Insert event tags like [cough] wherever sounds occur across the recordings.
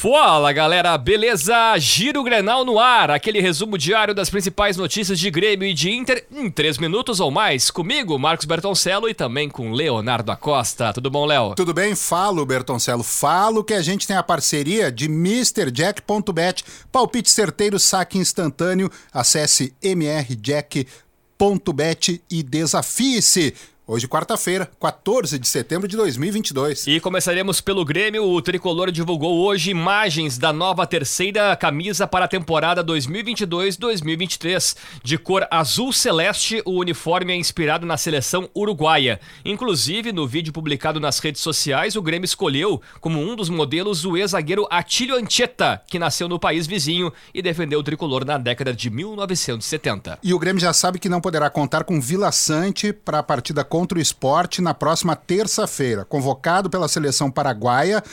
Fala galera, beleza? Giro Grenal no ar, aquele resumo diário das principais notícias de Grêmio e de Inter em 3 minutos ou mais. Comigo, Marcos Bertoncello e também com Leonardo Acosta. Tudo bom, Léo? Tudo bem? Falo, Bertoncello. Falo que a gente tem a parceria de MrJack.bet. Palpite certeiro, saque instantâneo. Acesse mrjack.bet e desafie-se. Hoje, quarta-feira, 14 de setembro de 2022. E começaremos pelo Grêmio. O tricolor divulgou hoje imagens da nova terceira camisa para a temporada 2022-2023. De cor azul celeste, o uniforme é inspirado na seleção uruguaia. Inclusive, no vídeo publicado nas redes sociais, o Grêmio escolheu como um dos modelos o ex-zagueiro Atílio Anchieta, que nasceu no país vizinho e defendeu o tricolor na década de 1970. E o Grêmio já sabe que não poderá contar com Vila Sante para a partida contra contra o esporte na próxima terça-feira. Convocado pela seleção paraguaia,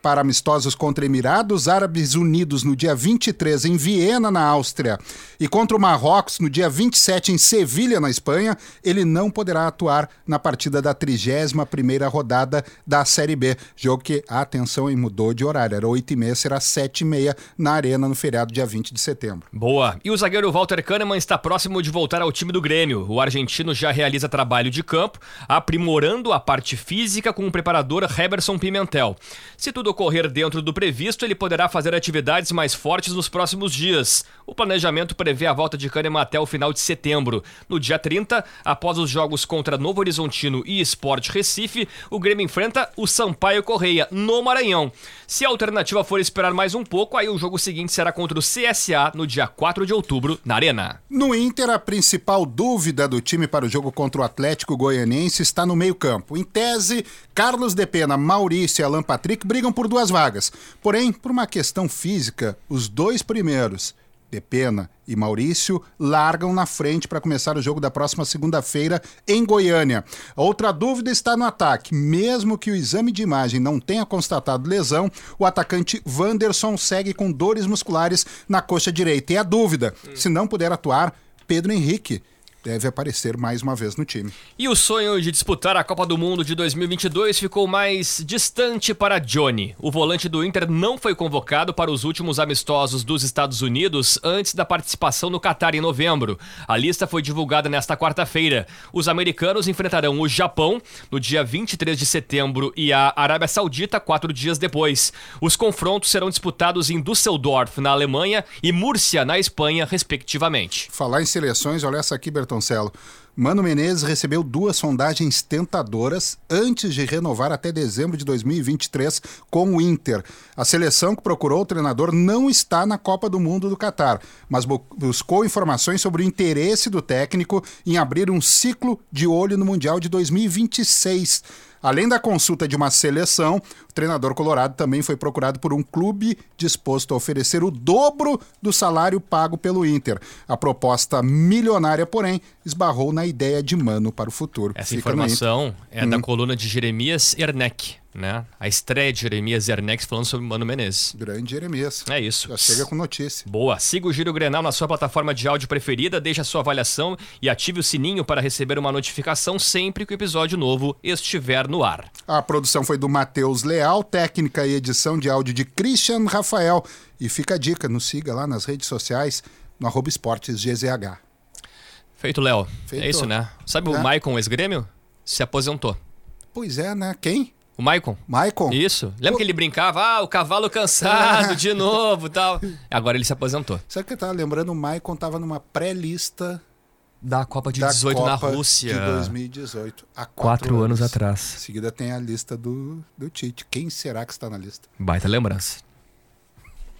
para amistosos contra Emirados Árabes Unidos no dia 23 em Viena, na Áustria, e contra o Marrocos no dia 27 em Sevilha, na Espanha, ele não poderá atuar na partida da 31ª rodada da Série B. Jogo que, atenção, mudou de horário, era 8h30, será 7h30 na Arena no feriado dia 20 de setembro. Boa. E o zagueiro Walter Kahneman está próximo de voltar ao time do Grêmio. O argentino já realiza trabalho de campo, aprimorando a parte física com o preparador Heberson Pimentel. Se tudo ocorrer dentro do previsto, ele poderá fazer atividades mais fortes nos próximos dias. O planejamento prevê a volta de Kahneman até o final de setembro. No dia 30, após os jogos contra Novo Horizontino e Sport Recife, o Grêmio enfrenta o Sampaio Correia, no Maranhão. Se a alternativa for esperar mais um pouco, aí o jogo seguinte será contra o CSA no dia 4 de outubro, na Arena. No Inter, a principal dúvida do time para o jogo contra o Atlético Goianense está no meio-campo. Em tese, Carlos Depena, Maurício e Alan Patrick brigam por duas vagas. Porém, por uma questão física, os dois primeiros, Depena e Maurício largam na frente para começar o jogo da próxima segunda-feira em Goiânia. Outra dúvida está no ataque. Mesmo que o exame de imagem não tenha constatado lesão, o atacante Wanderson segue com dores musculares na coxa direita. E a dúvida, se não puder atuar, Pedro Henrique deve aparecer mais uma vez no time. E o sonho de disputar a Copa do Mundo de 2022 ficou mais distante para Johnny. O volante do Inter não foi convocado para os últimos amistosos dos Estados Unidos antes da participação no Catar em novembro. A lista foi divulgada nesta quarta-feira. Os americanos enfrentarão o Japão no dia 23 de setembro e a Arábia Saudita quatro dias depois. Os confrontos serão disputados em Düsseldorf, na Alemanha, e Múrcia, na Espanha, respectivamente. Falar em seleções, olha essa aqui, Bertão Bertoncelo. Mano Menezes recebeu duas sondagens tentadoras antes de renovar até dezembro de 2023 com o Inter. A seleção que procurou o treinador não está na Copa do Mundo do Catar, mas buscou informações sobre o interesse do técnico em abrir um ciclo de olho no Mundial de 2026. Além da consulta de uma seleção, o treinador colorado também foi procurado por um clube disposto a oferecer o dobro do salário pago pelo Inter. A proposta milionária, porém, esbarrou na ideia de Mano para o futuro. Essa Fica informação é hum. da coluna de Jeremias Erneck né? A estreia de Jeremias Ernex falando sobre Mano Menezes. Grande Jeremias. É isso. Já chega com notícia. Boa. Siga o Giro Grenal na sua plataforma de áudio preferida, deixe a sua avaliação e ative o sininho para receber uma notificação sempre que o episódio novo estiver no ar. A produção foi do Matheus Leal, técnica e edição de áudio de Christian Rafael. E fica a dica, nos siga lá nas redes sociais, no arroba esportes GZH. Feito, Léo. É isso, né? Sabe é. o Maicon, ex-grêmio? Se aposentou. Pois é, né? Quem? O Maicon. Maicon? Isso. Lembra que ele brincava? Ah, o cavalo cansado de [laughs] novo tal. Agora ele se aposentou. Sabe que eu tava lembrando? O Maicon tava numa pré-lista da Copa de da 18 Copa na Rússia. De 2018. Há quatro, quatro anos. anos. atrás. Em seguida tem a lista do, do Tite. Quem será que está na lista? Baita lembrança.